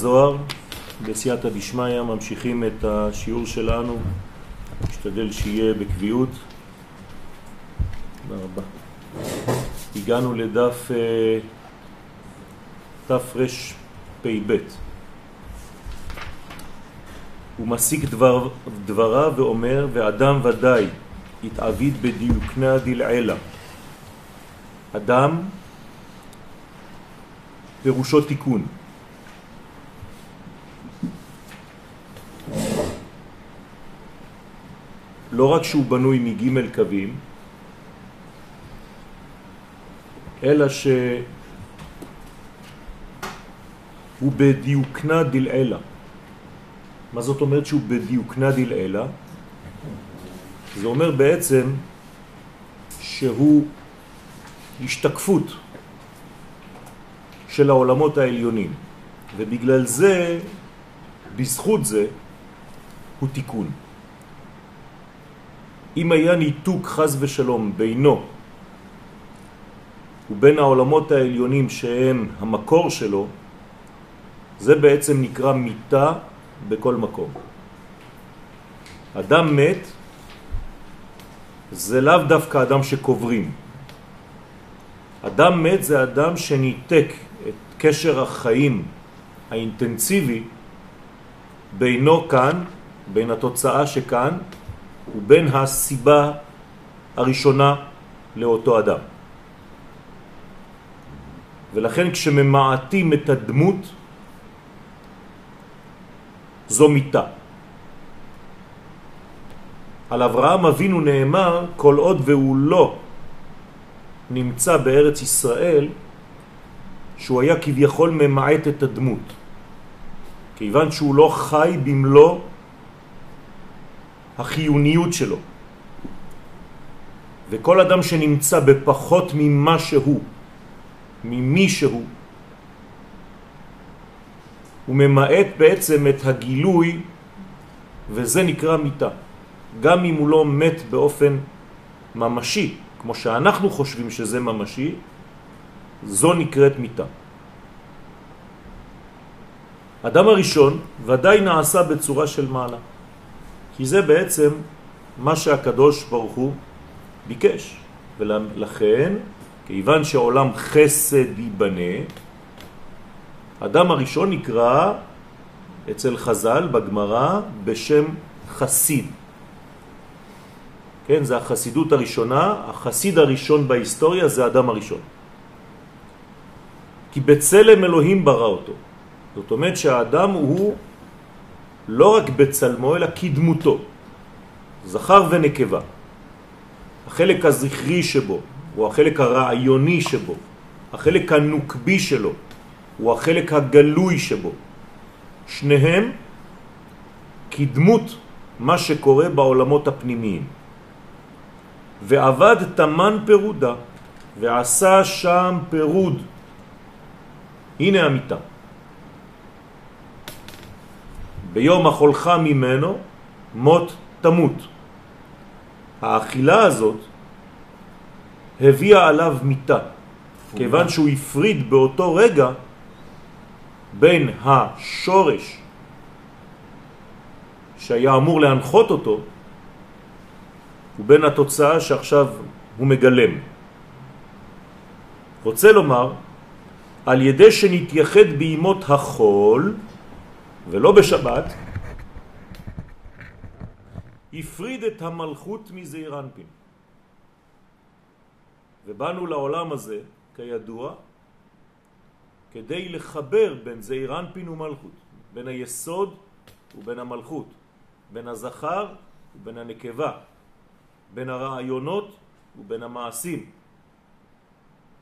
זוהר, בסייעתא דשמיא, ממשיכים את השיעור שלנו, נשתדל שיהיה בקביעות. תודה רבה. הגענו לדף אה, תרפ"ב. הוא מסיק דבר, דבריו ואומר, ואדם ודאי התעביד בדיוקנה דלעילה. אדם פירושו תיקון. לא רק שהוא בנוי מג' קווים, אלא שהוא בדיוקנה דלעילה. מה זאת אומרת שהוא בדיוקנה דלעילה? זה אומר בעצם שהוא השתקפות של העולמות העליונים, ובגלל זה, בזכות זה, הוא תיקון. אם היה ניתוק חז ושלום בינו ובין העולמות העליונים שהם המקור שלו, זה בעצם נקרא מיטה בכל מקום. אדם מת זה לאו דווקא אדם שקוברים. אדם מת זה אדם שניתק את קשר החיים האינטנסיבי בינו כאן, בין התוצאה שכאן, ובין הסיבה הראשונה לאותו אדם. ולכן כשממעטים את הדמות, זו מיטה. על אברהם אבינו נאמר, כל עוד והוא לא נמצא בארץ ישראל, שהוא היה כביכול ממעט את הדמות. כיוון שהוא לא חי במלוא החיוניות שלו. וכל אדם שנמצא בפחות ממה שהוא, ממי שהוא, הוא ממעט בעצם את הגילוי, וזה נקרא מיטה. גם אם הוא לא מת באופן ממשי, כמו שאנחנו חושבים שזה ממשי, זו נקראת מיטה. אדם הראשון ודאי נעשה בצורה של מעלה, כי זה בעצם מה שהקדוש ברוך הוא ביקש, ולכן, כיוון שעולם חסד ייבנה, אדם הראשון נקרא אצל חז"ל בגמרא בשם חסיד. כן, זה החסידות הראשונה, החסיד הראשון בהיסטוריה זה אדם הראשון. כי בצלם אלוהים ברא אותו. זאת אומרת שהאדם הוא לא רק בצלמו, אלא כדמותו. זכר ונקבה. החלק הזכרי שבו, הוא החלק הרעיוני שבו, החלק הנוקבי שלו, הוא החלק הגלוי שבו. שניהם כדמות מה שקורה בעולמות הפנימיים. ועבד תמן פירודה, ועשה שם פירוד. הנה המיטה. ביום החולך ממנו מות תמות. האכילה הזאת הביאה עליו מיטה, כיוון שהוא הפריד באותו רגע בין השורש שהיה אמור להנחות אותו ובין התוצאה שעכשיו הוא מגלם. רוצה לומר, על ידי שנתייחד בימות החול ולא בשבת, הפריד את המלכות מזעיר אנפין. ובאנו לעולם הזה, כידוע, כדי לחבר בין זעיר אנפין ומלכות, בין היסוד ובין המלכות, בין הזכר ובין הנקבה, בין הרעיונות ובין המעשים,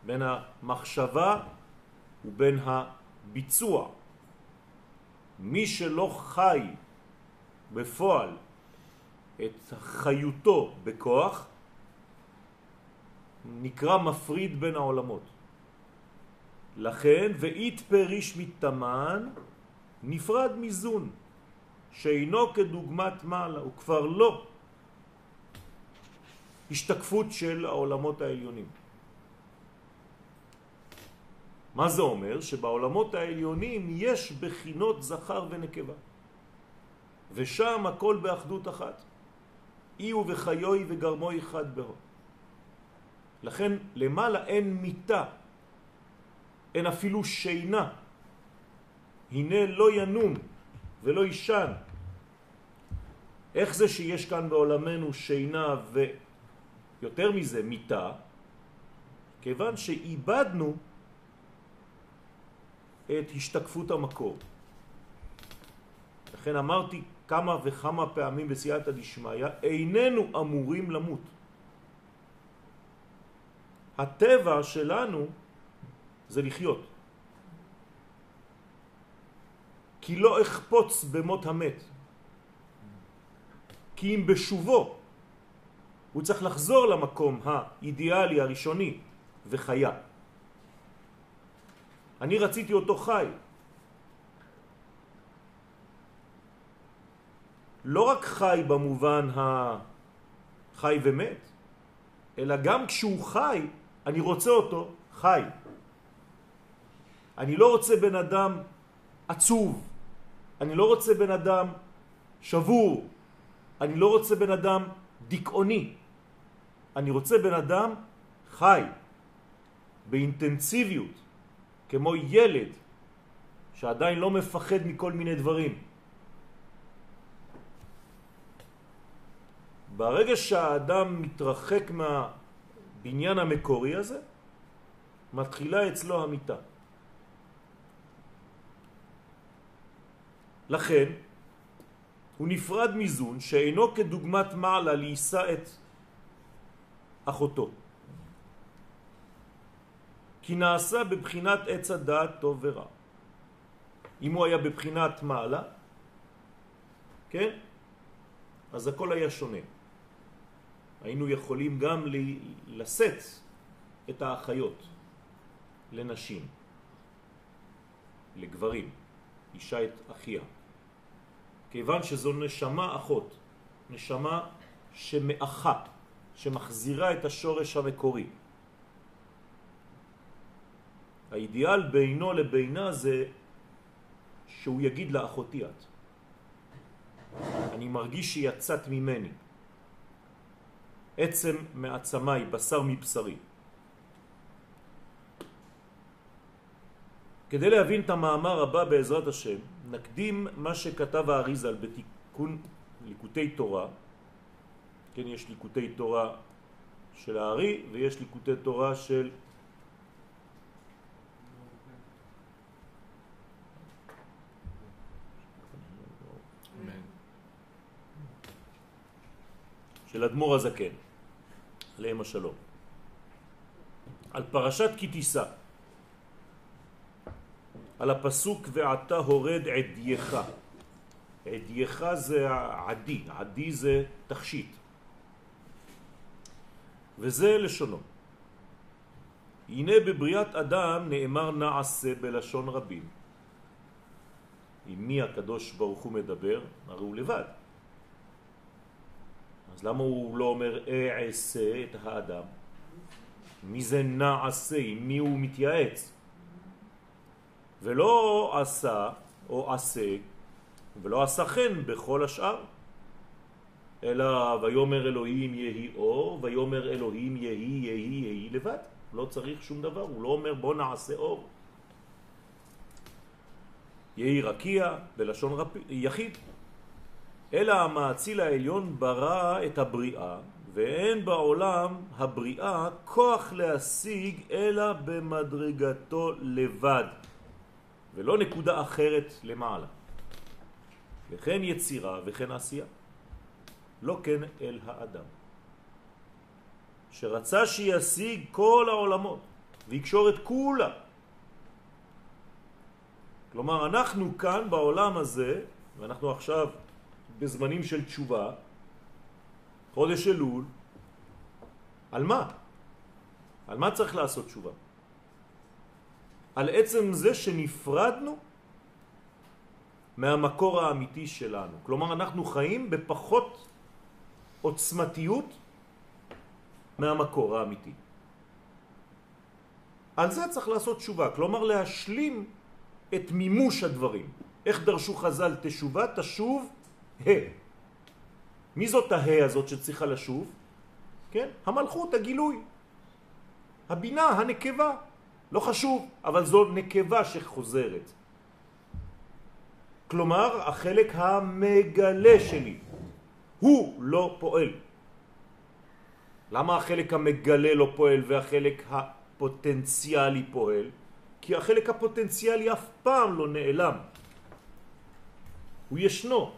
בין המחשבה ובין הביצוע. מי שלא חי בפועל את חיותו בכוח, נקרא מפריד בין העולמות. לכן, ואית פריש מתאמן, נפרד מזון, שאינו כדוגמת מעלה, הוא כבר לא השתקפות של העולמות העליונים. מה זה אומר? שבעולמות העליונים יש בחינות זכר ונקבה. ושם הכל באחדות אחת. אי ובחיוי וגרמוי חד בהו. לכן למעלה אין מיטה, אין אפילו שינה. הנה לא ינום ולא ישן. איך זה שיש כאן בעולמנו שינה ויותר מזה מיטה? כיוון שאיבדנו את השתקפות המקור. לכן אמרתי כמה וכמה פעמים בסייעתא דשמיא, איננו אמורים למות. הטבע שלנו זה לחיות. כי לא אכפוץ במות המת. כי אם בשובו הוא צריך לחזור למקום האידיאלי הראשוני וחיה. אני רציתי אותו חי. לא רק חי במובן החי ומת, אלא גם כשהוא חי, אני רוצה אותו חי. אני לא רוצה בן אדם עצוב, אני לא רוצה בן אדם שבור, אני לא רוצה בן אדם דיכאוני, אני רוצה בן אדם חי, באינטנסיביות, כמו ילד שעדיין לא מפחד מכל מיני דברים. ברגע שהאדם מתרחק מהבניין המקורי הזה, מתחילה אצלו המיטה. לכן, הוא נפרד מזון שאינו כדוגמת מעלה להישא את אחותו. כי נעשה בבחינת עץ הדעת טוב ורע. אם הוא היה בבחינת מעלה, כן? אז הכל היה שונה. היינו יכולים גם לשאת את האחיות לנשים, לגברים, אישה את אחיה. כיוון שזו נשמה אחות, נשמה שמאחה, שמחזירה את השורש המקורי. האידיאל בינו לבינה זה שהוא יגיד לאחותי את. אני מרגיש שיצאת ממני. עצם מעצמי, בשר מבשרי. כדי להבין את המאמר הבא בעזרת השם, נקדים מה שכתב האריזל בתיקון ליקוטי תורה. כן, יש ליקוטי תורה של הארי ויש ליקוטי תורה של של אדמו"ר הזקן, עליהם השלום, על פרשת כי תישא, על הפסוק ועתה הורד עדייך. עדייך זה עדי, עדי זה תכשיט. וזה לשונו. הנה בבריאת אדם נאמר נעשה בלשון רבים. עם מי הקדוש ברוך הוא מדבר? הרי הוא לבד. אז למה הוא לא אומר אעשה את האדם? מי זה נעשה? עם מי הוא מתייעץ? ולא עשה או עשה ולא עשה חן בכל השאר אלא ויומר אלוהים יהי אור ויומר אלוהים יהי יהי יהי לבד לא צריך שום דבר, הוא לא אומר בוא נעשה אור יהי רקיע בלשון רפ... יחיד אלא המאציל העליון ברא את הבריאה ואין בעולם הבריאה כוח להשיג אלא במדרגתו לבד ולא נקודה אחרת למעלה. וכן יצירה וכן עשייה. לא כן אל האדם. שרצה שישיג כל העולמות ויקשור את כולה. כלומר, אנחנו כאן בעולם הזה, ואנחנו עכשיו בזמנים של תשובה, חודש אלול, על מה? על מה צריך לעשות תשובה? על עצם זה שנפרדנו מהמקור האמיתי שלנו. כלומר, אנחנו חיים בפחות עוצמתיות מהמקור האמיתי. על זה צריך לעשות תשובה, כלומר להשלים את מימוש הדברים. איך דרשו חז"ל תשובה? תשוב ה. מי זאת הה הזאת שצריכה לשוב? כן? המלכות, הגילוי. הבינה, הנקבה. לא חשוב, אבל זו נקבה שחוזרת. כלומר, החלק המגלה שלי, הוא לא פועל. למה החלק המגלה לא פועל והחלק הפוטנציאלי פועל? כי החלק הפוטנציאלי אף פעם לא נעלם. הוא ישנו.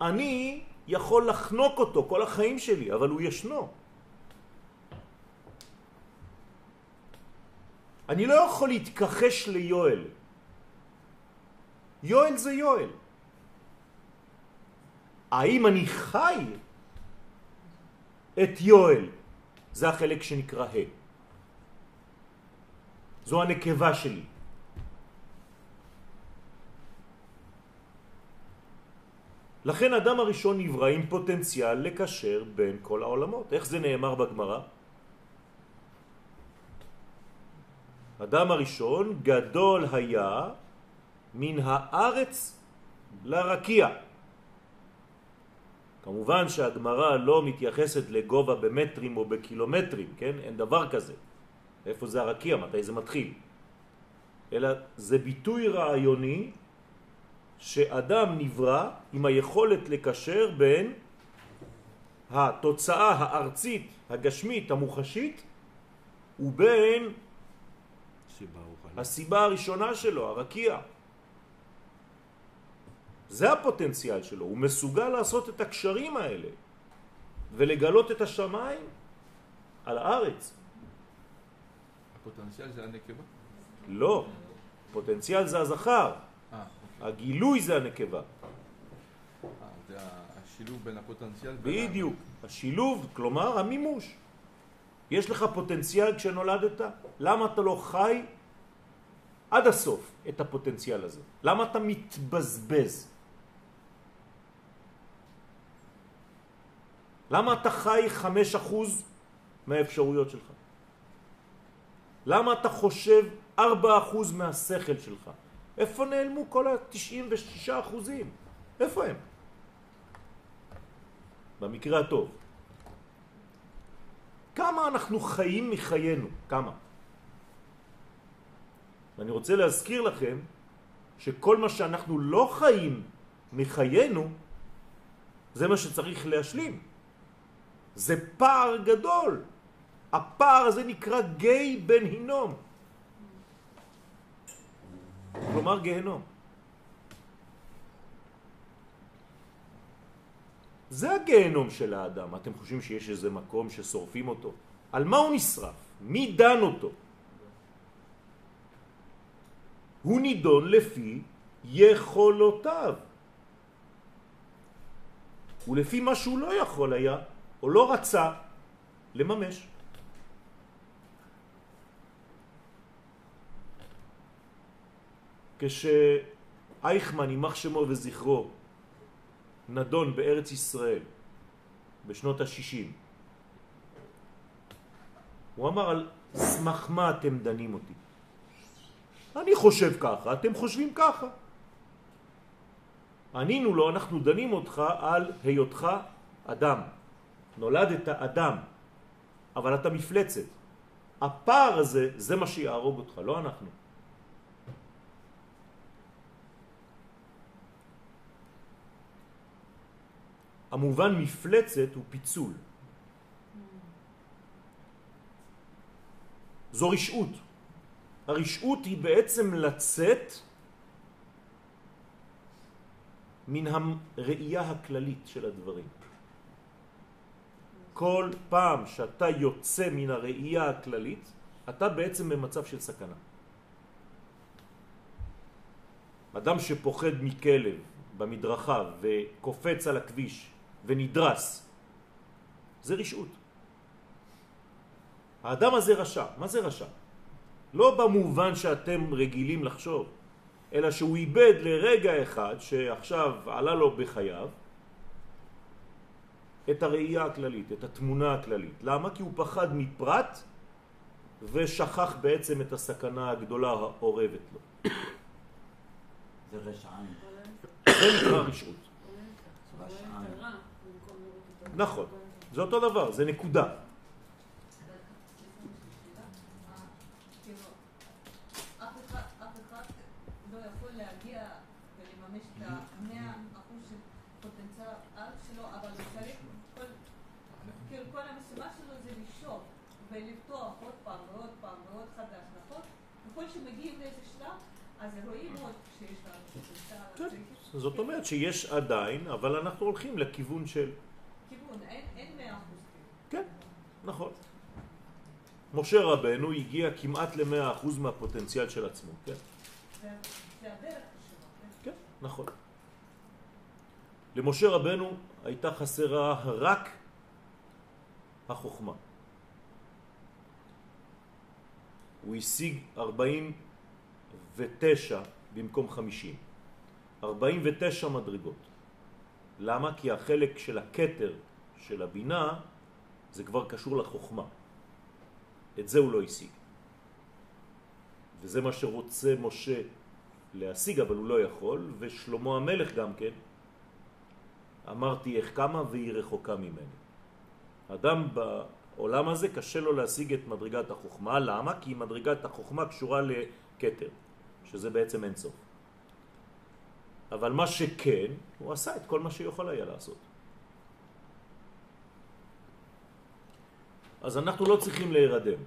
אני יכול לחנוק אותו כל החיים שלי, אבל הוא ישנו. אני לא יכול להתכחש ליואל. יואל זה יואל. האם אני חי את יואל? זה החלק שנקרא ה'. זו הנקבה שלי. לכן אדם הראשון נברא עם פוטנציאל לקשר בין כל העולמות. איך זה נאמר בגמרא? אדם הראשון גדול היה מן הארץ לרקיע. כמובן שהגמרא לא מתייחסת לגובה במטרים או בקילומטרים, כן? אין דבר כזה. איפה זה הרקיע? מתי זה מתחיל? אלא זה ביטוי רעיוני שאדם נברא עם היכולת לקשר בין התוצאה הארצית, הגשמית, המוחשית, ובין הסיבה הראשונה שלו, הרקיע. זה הפוטנציאל שלו, הוא מסוגל לעשות את הקשרים האלה ולגלות את השמיים על הארץ. הפוטנציאל זה הנקבה? לא, פוטנציאל זה הזכר. הגילוי זה הנקבה. זה השילוב בין הפוטנציאל בדיוק, השילוב, כלומר המימוש. יש לך פוטנציאל כשנולדת, למה אתה לא חי עד הסוף את הפוטנציאל הזה? למה אתה מתבזבז? למה אתה חי חמש אחוז מהאפשרויות שלך? למה אתה חושב ארבע אחוז מהשכל שלך? איפה נעלמו כל ה-96 אחוזים? איפה הם? במקרה הטוב. כמה אנחנו חיים מחיינו? כמה? ואני רוצה להזכיר לכם שכל מה שאנחנו לא חיים מחיינו זה מה שצריך להשלים. זה פער גדול. הפער הזה נקרא גיא בן הינום. כלומר גהנום. זה הגהנום של האדם. אתם חושבים שיש איזה מקום ששורפים אותו? על מה הוא נשרף? מי דן אותו? הוא נידון לפי יכולותיו. ולפי מה שהוא לא יכול היה, או לא רצה, לממש. כשאייכמן, יימח שמו וזכרו, נדון בארץ ישראל בשנות ה-60, הוא אמר על סמך מה אתם דנים אותי. אני חושב ככה, אתם חושבים ככה. ענינו לו, אנחנו דנים אותך על היותך אדם. נולדת אדם, אבל אתה מפלצת. הפער הזה, זה מה שיהרוג אותך, לא אנחנו. המובן מפלצת הוא פיצול. זו רשעות. הרשעות היא בעצם לצאת מן הראייה הכללית של הדברים. כל פעם שאתה יוצא מן הראייה הכללית, אתה בעצם במצב של סכנה. אדם שפוחד מכלב במדרכה וקופץ על הכביש ונדרס, זה רשעות. האדם הזה רשע. מה זה רשע? לא במובן שאתם רגילים לחשוב, אלא שהוא איבד לרגע אחד שעכשיו עלה לו בחייו את הראייה הכללית, את התמונה הכללית. למה? כי הוא פחד מפרט ושכח בעצם את הסכנה הגדולה האורבת לו. זה רשעים. זה נקרא רשעות. נכון, זה אותו דבר, זה נקודה. ולפתוח עוד פעם ועוד פעם ועוד חדש, נכון? ככל שמגיעים לאיזה שלב, אז רואים עוד שיש לנו פוטנציאל. כן, זאת אומרת שיש עדיין, אבל אנחנו הולכים לכיוון של... כיוון, אין מאה אחוז. כן, נכון. משה רבנו הגיע כמעט למאה אחוז מהפוטנציאל של עצמו, כן? זה הדרך שלו, כן? כן, נכון. למשה רבנו הייתה חסרה רק החוכמה. הוא השיג 49 במקום 50. 49 מדרגות. למה? כי החלק של הקטר של הבינה זה כבר קשור לחוכמה. את זה הוא לא השיג. וזה מה שרוצה משה להשיג, אבל הוא לא יכול, ושלמה המלך גם כן, אמרתי איך כמה והיא רחוקה ממני. אדם העולם הזה קשה לו להשיג את מדרגת החוכמה. למה? כי מדרגת החוכמה קשורה לקטר, שזה בעצם אין סוף. אבל מה שכן, הוא עשה את כל מה שיכול היה לעשות. אז אנחנו לא צריכים להירדם.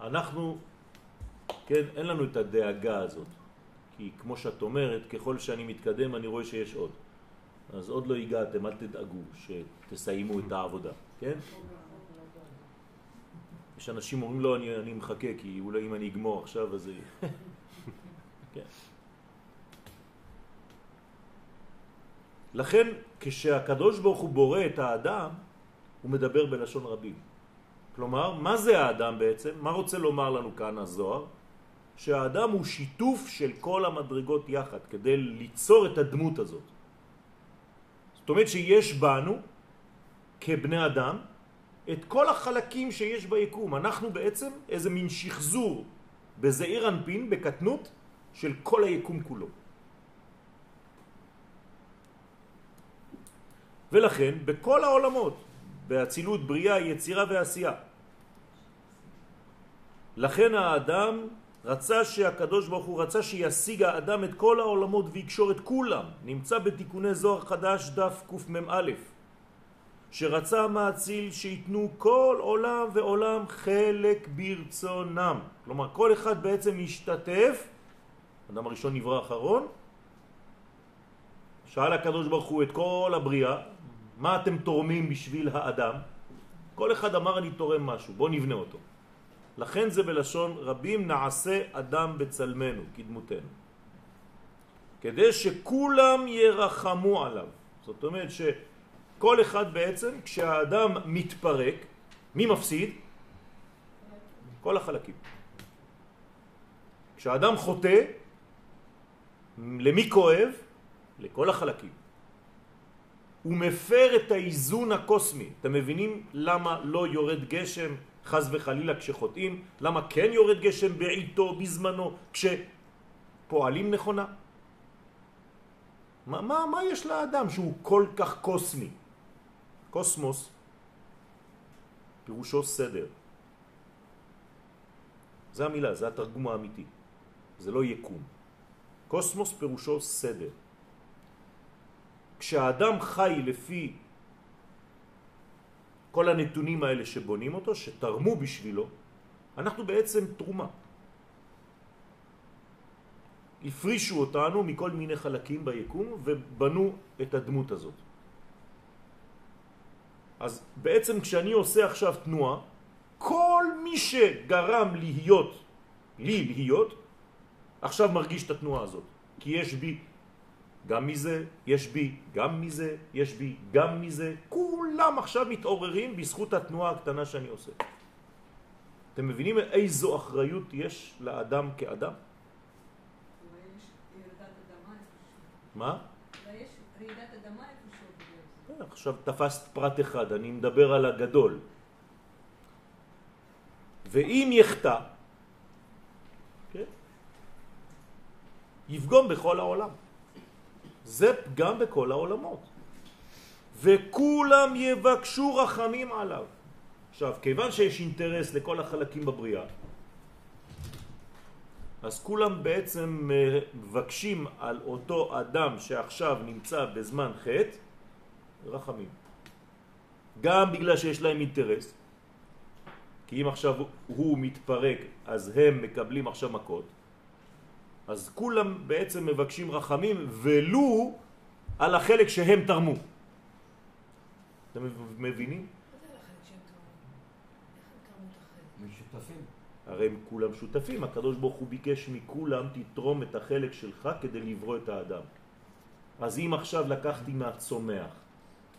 אנחנו, כן, אין לנו את הדאגה הזאת. כי כמו שאת אומרת, ככל שאני מתקדם אני רואה שיש עוד. אז עוד לא הגעתם, אל תדאגו שתסיימו את העבודה, כן? יש אנשים אומרים לו, אני, אני מחכה, כי אולי אם אני אגמור עכשיו, אז... כן. לכן, כשהקדוש ברוך הוא בורא את האדם, הוא מדבר בלשון רבים. כלומר, מה זה האדם בעצם? מה רוצה לומר לנו כאן הזוהר? שהאדם הוא שיתוף של כל המדרגות יחד, כדי ליצור את הדמות הזאת. זאת אומרת שיש בנו, כבני אדם, את כל החלקים שיש ביקום. אנחנו בעצם איזה מין שחזור בזעיר אנפין, בקטנות, של כל היקום כולו. ולכן, בכל העולמות, באצילות, בריאה, יצירה ועשייה, לכן האדם רצה שהקדוש ברוך הוא רצה שישיג האדם את כל העולמות ויקשור את כולם. נמצא בתיקוני זוהר חדש דף קמ"א. שרצה המאציל שיתנו כל עולם ועולם חלק ברצונם. כלומר, כל אחד בעצם משתתף, אדם הראשון נברא אחרון, שאל הקדוש ברוך הוא את כל הבריאה, מה אתם תורמים בשביל האדם? כל אחד אמר אני תורם משהו, בוא נבנה אותו. לכן זה בלשון רבים נעשה אדם בצלמנו, כדמותנו. כדי שכולם ירחמו עליו. זאת אומרת ש... כל אחד בעצם, כשהאדם מתפרק, מי מפסיד? כל החלקים. כשהאדם חוטא, למי כואב? לכל החלקים. הוא מפר את האיזון הקוסמי. אתם מבינים למה לא יורד גשם חז וחלילה כשחוטאים? למה כן יורד גשם בעיתו, בזמנו, כשפועלים נכונה? מה, מה, מה יש לאדם שהוא כל כך קוסמי? קוסמוס פירושו סדר. זה המילה, זה התרגום האמיתי. זה לא יקום. קוסמוס פירושו סדר. כשהאדם חי לפי כל הנתונים האלה שבונים אותו, שתרמו בשבילו, אנחנו בעצם תרומה. הפרישו אותנו מכל מיני חלקים ביקום ובנו את הדמות הזאת. אז בעצם כשאני עושה עכשיו תנועה, כל מי שגרם להיות, לי להיות, עכשיו מרגיש את התנועה הזאת. כי יש בי גם מזה, יש בי גם מזה, יש בי גם מזה, כולם עכשיו מתעוררים בזכות התנועה הקטנה שאני עושה. אתם מבינים איזו אחריות יש לאדם כאדם? מה? כן, עכשיו תפסת פרט אחד, אני מדבר על הגדול. ואם יחטא, כן? יפגום בכל העולם. זה פגם בכל העולמות. וכולם יבקשו רחמים עליו. עכשיו, כיוון שיש אינטרס לכל החלקים בבריאה, אז כולם בעצם מבקשים על אותו אדם שעכשיו נמצא בזמן חטא רחמים. גם בגלל שיש להם אינטרס, כי אם עכשיו הוא מתפרק אז הם מקבלים עכשיו מכות, אז כולם בעצם מבקשים רחמים ולו על החלק שהם תרמו. אתם מבינים? הרי הם כולם שותפים, הקדוש ברוך הוא ביקש מכולם תתרום את החלק שלך כדי לברוא את האדם. אז אם עכשיו לקחתי מהצומח,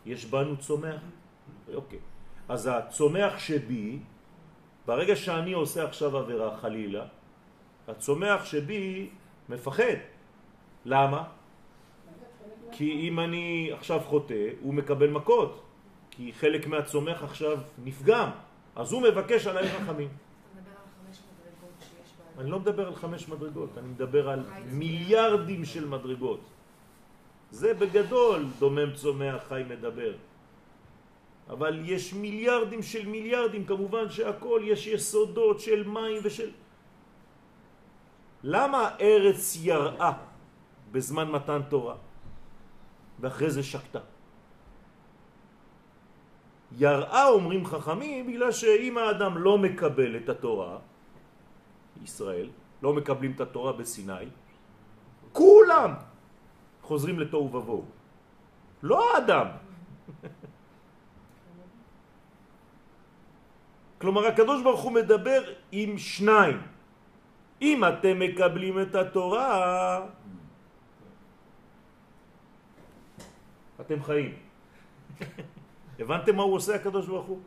יש בנו צומח? אוקיי. אז הצומח שבי, ברגע שאני עושה עכשיו עבירה חלילה, הצומח שבי מפחד. למה? כי אם אני עכשיו חוטא, הוא מקבל מכות. כי חלק מהצומח עכשיו נפגם, אז הוא מבקש עליי רחמים. אני לא מדבר על חמש מדרגות, אני מדבר על מיליארדים של מדרגות. זה בגדול דומם צומח חי מדבר. אבל יש מיליארדים של מיליארדים, כמובן שהכל יש יסודות של מים ושל... למה ארץ יראה בזמן מתן תורה ואחרי זה שקטה? יראה אומרים חכמים בגלל שאם האדם לא מקבל את התורה, ישראל, לא מקבלים את התורה בסיני, כולם חוזרים לתוהו ובוהו. לא האדם. כלומר הקדוש ברוך הוא מדבר עם שניים. אם אתם מקבלים את התורה, אתם חיים. הבנתם מה הוא עושה הקדוש ברוך הוא?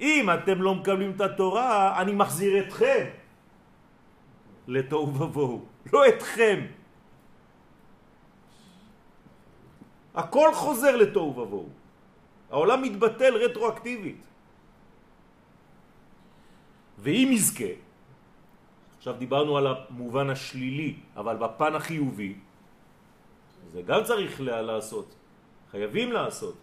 אם אתם לא מקבלים את התורה, אני מחזיר אתכם לתוהו ובוהו, לא אתכם. הכל חוזר לתוהו ובוהו. העולם מתבטל רטרואקטיבית. ואם יזכה, עכשיו דיברנו על המובן השלילי, אבל בפן החיובי, זה גם צריך לעשות, חייבים לעשות.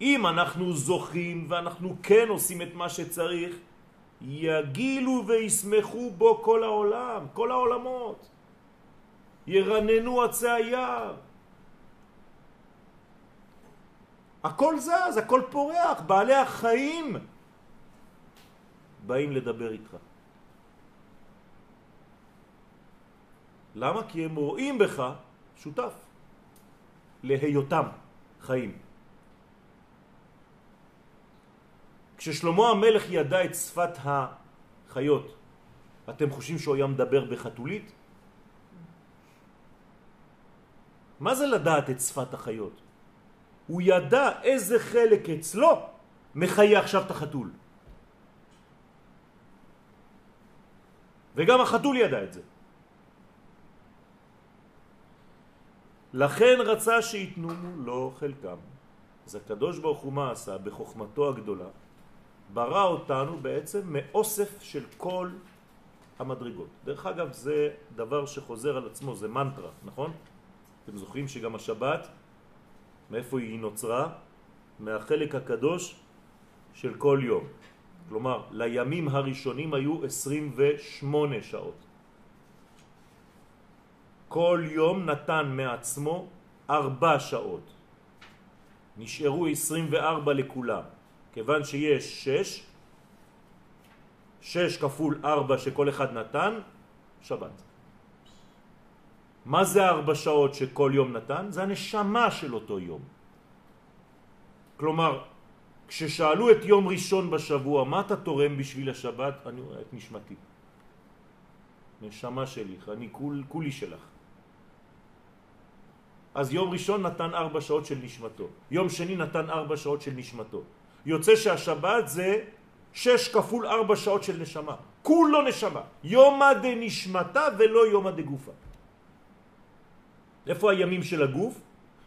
אם אנחנו זוכים ואנחנו כן עושים את מה שצריך, יגילו וישמחו בו כל העולם, כל העולמות. ירננו עצי היער. הכל זז, הכל פורח, בעלי החיים באים לדבר איתך. למה? כי הם רואים בך שותף להיותם חיים. כששלמה המלך ידע את שפת החיות, אתם חושבים שהוא היה מדבר בחתולית? מה זה לדעת את שפת החיות? הוא ידע איזה חלק אצלו מחיה עכשיו את החתול. וגם החתול ידע את זה. לכן רצה שיתנו לו חלקם. אז הקדוש ברוך הוא מה עשה? בחוכמתו הגדולה ברא אותנו בעצם מאוסף של כל המדרגות. דרך אגב זה דבר שחוזר על עצמו, זה מנטרה, נכון? אתם זוכרים שגם השבת, מאיפה היא נוצרה? מהחלק הקדוש של כל יום. כלומר, לימים הראשונים היו 28 שעות. כל יום נתן מעצמו ארבע שעות. נשארו 24 לכולם. כיוון שיש שש, שש כפול ארבע שכל אחד נתן, שבת. מה זה ארבע שעות שכל יום נתן? זה הנשמה של אותו יום. כלומר, כששאלו את יום ראשון בשבוע, מה אתה תורם בשביל השבת? אני רואה את נשמתי. נשמה שלי, אני כול, כולי שלך. אז יום ראשון נתן ארבע שעות של נשמתו, יום שני נתן ארבע שעות של נשמתו, יוצא שהשבת זה שש כפול ארבע שעות של נשמה. כולו נשמה. יומא דנשמתה ולא יומא דגופה. איפה הימים של הגוף?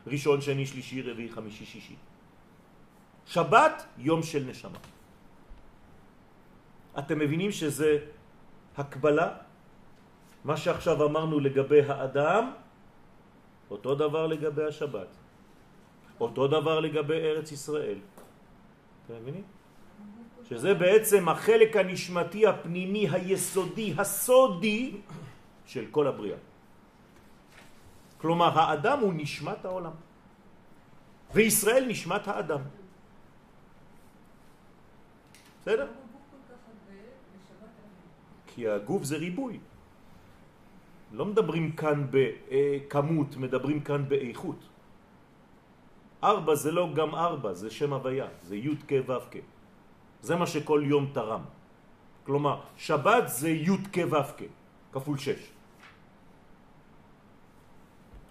ראשון, שני, שלישי, רביעי, חמישי, שישי. שבת, יום של נשמה. אתם מבינים שזה הקבלה? מה שעכשיו אמרנו לגבי האדם, אותו דבר לגבי השבת. אותו דבר לגבי ארץ ישראל. אתם מבינים? שזה בעצם החלק הנשמתי הפנימי היסודי, הסודי של כל הבריאה. כלומר, האדם הוא נשמת העולם. וישראל נשמת האדם. בסדר? כי הגוף זה ריבוי. לא מדברים כאן בכמות, מדברים כאן באיכות. ארבע זה לא גם ארבע, זה שם הוויה, זה י' כ' ו' כ'. זה מה שכל יום תרם. כלומר, שבת זה י' כ' ו' כ', כפול שש.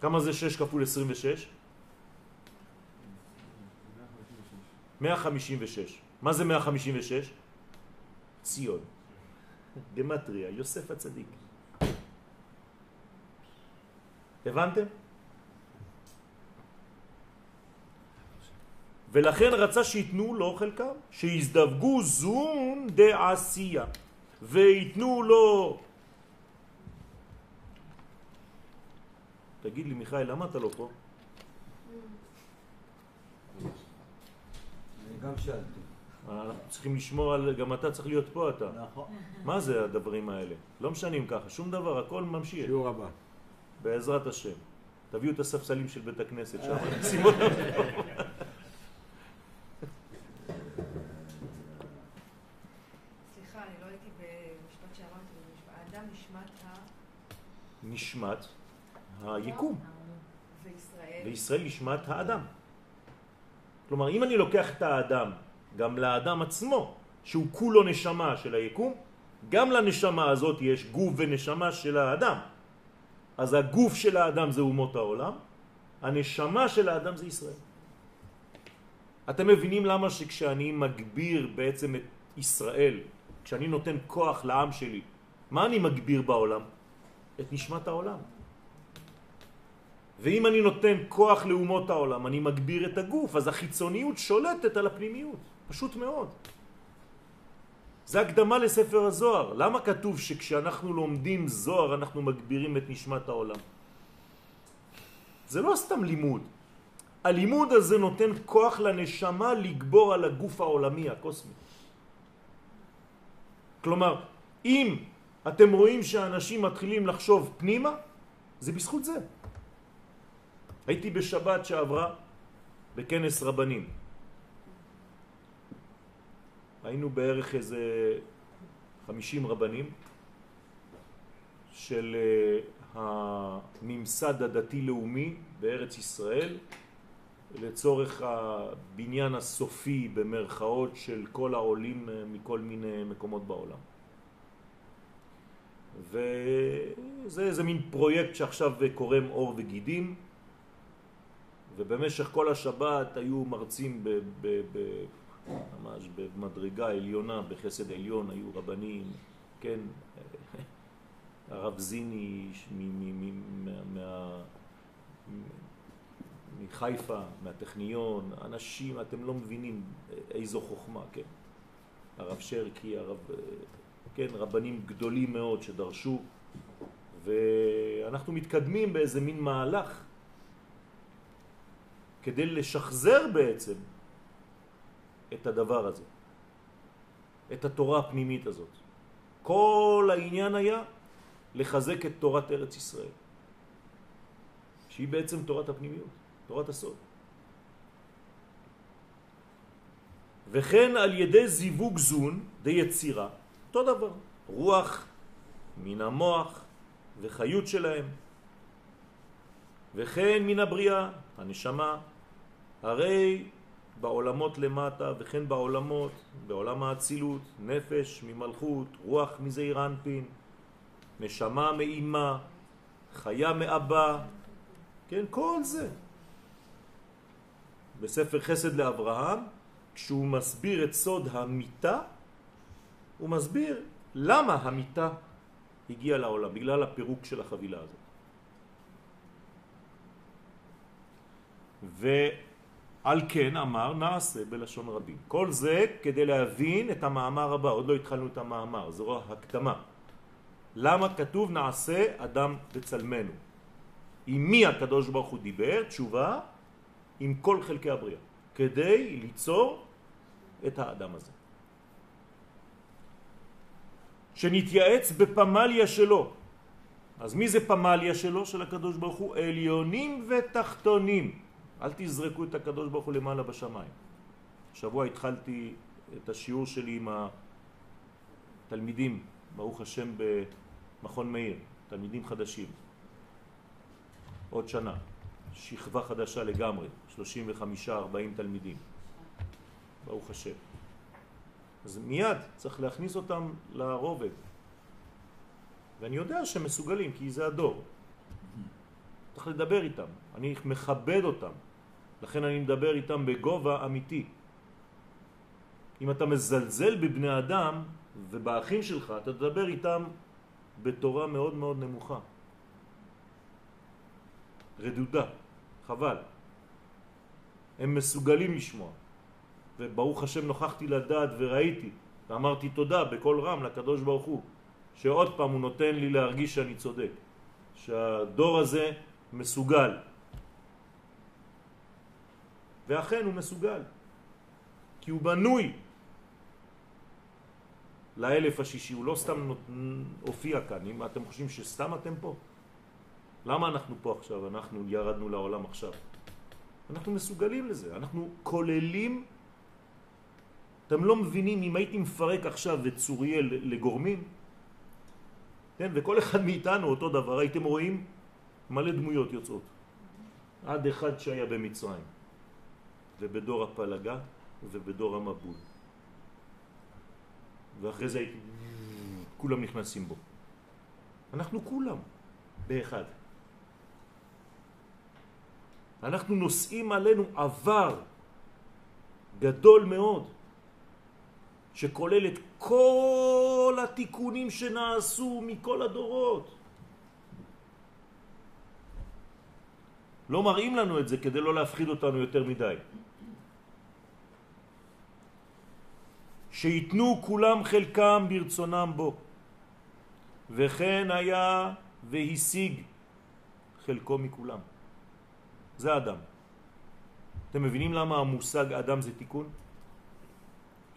כמה זה שש כפול עשרים ושש? 156. מה זה 156? ציון. גמטריה, יוסף הצדיק. הבנתם? ולכן רצה שיתנו לו חלקם, שיזדווגו זון דעשייה, ויתנו לו... תגיד לי, מיכאל, למה אתה לא פה? אני גם שאלתי. אנחנו צריכים לשמור על... גם אתה צריך להיות פה, אתה. נכון. מה זה הדברים האלה? לא משנים ככה, שום דבר, הכל ממשיך. שיעור הבא. בעזרת השם. תביאו את הספסלים של בית הכנסת שם, אותם פה. סליחה, אני לא נשמת היקום, וישראל. וישראל נשמת האדם. כלומר, אם אני לוקח את האדם, גם לאדם עצמו, שהוא כולו נשמה של היקום, גם לנשמה הזאת יש גוף ונשמה של האדם. אז הגוף של האדם זה אומות העולם, הנשמה של האדם זה ישראל. אתם מבינים למה שכשאני מגביר בעצם את ישראל, כשאני נותן כוח לעם שלי, מה אני מגביר בעולם? את נשמת העולם. ואם אני נותן כוח לאומות העולם, אני מגביר את הגוף, אז החיצוניות שולטת על הפנימיות. פשוט מאוד. זה הקדמה לספר הזוהר. למה כתוב שכשאנחנו לומדים זוהר אנחנו מגבירים את נשמת העולם? זה לא סתם לימוד. הלימוד הזה נותן כוח לנשמה לגבור על הגוף העולמי, הקוסמי. כלומר, אם אתם רואים שאנשים מתחילים לחשוב פנימה, זה בזכות זה. הייתי בשבת שעברה בכנס רבנים. היינו בערך איזה 50 רבנים של אה, הממסד הדתי-לאומי בארץ ישראל לצורך הבניין הסופי במרכאות של כל העולים אה, מכל מיני מקומות בעולם. וזה איזה מין פרויקט שעכשיו קורם עור וגידים ובמשך כל השבת היו מרצים ב, ב, ב, ממש במדרגה עליונה, בחסד עליון, היו רבנים, כן, הרב זיני מחיפה, מהטכניון, אנשים, אתם לא מבינים איזו חוכמה, כן. הרב שרקי, הרב, כן, רבנים גדולים מאוד שדרשו, ואנחנו מתקדמים באיזה מין מהלך כדי לשחזר בעצם את הדבר הזה, את התורה הפנימית הזאת. כל העניין היה לחזק את תורת ארץ ישראל, שהיא בעצם תורת הפנימיות, תורת הסוד. וכן על ידי זיווג זון דיצירה, אותו דבר, רוח מן המוח וחיות שלהם, וכן מן הבריאה, הנשמה, הרי בעולמות למטה וכן בעולמות, בעולם האצילות, נפש ממלכות, רוח מזעיר אנפין, נשמה מאימה, חיה מאבא, כן, כל זה. בספר חסד לאברהם, כשהוא מסביר את סוד המיטה, הוא מסביר למה המיטה הגיעה לעולם, בגלל הפירוק של החבילה הזאת. על כן אמר נעשה בלשון רבים. כל זה כדי להבין את המאמר הבא, עוד לא התחלנו את המאמר, זו הקדמה. למה כתוב נעשה אדם בצלמנו? עם מי הקדוש ברוך הוא דיבר? תשובה, עם כל חלקי הבריאה, כדי ליצור את האדם הזה. שנתייעץ בפמליה שלו. אז מי זה פמליה שלו, של הקדוש ברוך הוא? עליונים ותחתונים. אל תזרקו את הקדוש ברוך הוא למעלה בשמיים. שבוע התחלתי את השיעור שלי עם התלמידים, ברוך השם, במכון מאיר, תלמידים חדשים. עוד שנה, שכבה חדשה לגמרי, 35-40 תלמידים, ברוך השם. אז מיד צריך להכניס אותם לרובד. ואני יודע שהם מסוגלים, כי זה הדור. צריך לדבר איתם, אני מכבד אותם, לכן אני מדבר איתם בגובה אמיתי. אם אתה מזלזל בבני אדם ובאחים שלך, אתה תדבר איתם בתורה מאוד מאוד נמוכה. רדודה, חבל. הם מסוגלים לשמוע. וברוך השם נוכחתי לדעת וראיתי, ואמרתי תודה בכל רם לקדוש ברוך הוא, שעוד פעם הוא נותן לי להרגיש שאני צודק, שהדור הזה מסוגל. ואכן הוא מסוגל, כי הוא בנוי לאלף השישי, הוא לא סתם הופיע כאן, אם אתם חושבים שסתם אתם פה, למה אנחנו פה עכשיו, אנחנו ירדנו לעולם עכשיו? אנחנו מסוגלים לזה, אנחנו כוללים, אתם לא מבינים אם הייתי מפרק עכשיו את צוריאל לגורמים, כן, וכל אחד מאיתנו אותו דבר, הייתם רואים מלא דמויות יוצאות, עד אחד שהיה במצרים, ובדור הפלגה ובדור המבול. ואחרי זה כולם נכנסים בו. אנחנו כולם באחד. אנחנו נושאים עלינו עבר גדול מאוד, שכולל את כל התיקונים שנעשו מכל הדורות. לא מראים לנו את זה כדי לא להפחיד אותנו יותר מדי. שיתנו כולם חלקם ברצונם בו, וכן היה והשיג חלקו מכולם. זה אדם. אתם מבינים למה המושג אדם זה תיקון?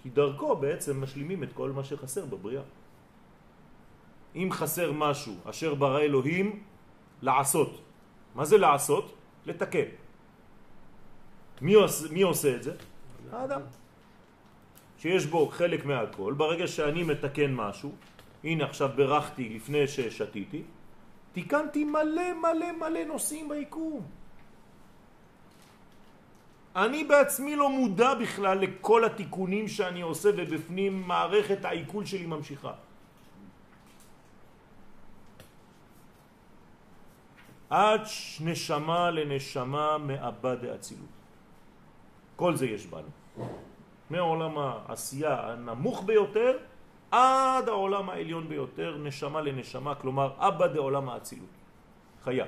כי דרכו בעצם משלימים את כל מה שחסר בבריאה. אם חסר משהו אשר ברא אלוהים, לעשות. מה זה לעשות? לתקן. מי עושה, מי עושה את זה? האדם. שיש בו חלק מהכל, ברגע שאני מתקן משהו, הנה עכשיו ברכתי לפני ששתיתי, תיקנתי מלא מלא מלא נושאים ביקום. אני בעצמי לא מודע בכלל לכל התיקונים שאני עושה ובפנים מערכת העיכול שלי ממשיכה. עד נשמה לנשמה מאבד האצילות. כל זה יש בנו. מעולם העשייה הנמוך ביותר עד העולם העליון ביותר, נשמה לנשמה, כלומר אבא דעולם האצילות, חיה.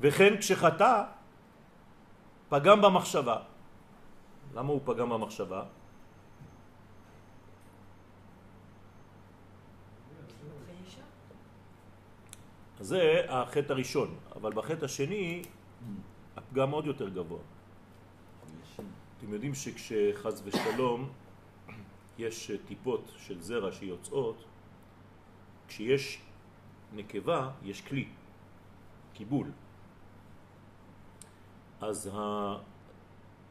וכן כשחטא, פגם במחשבה. למה הוא פגם במחשבה? זה החטא הראשון, אבל בחטא השני הפגם עוד יותר גבוה. אתם יודעים שכשחז ושלום יש טיפות של זרע שיוצאות, כשיש נקבה יש כלי, קיבול. אז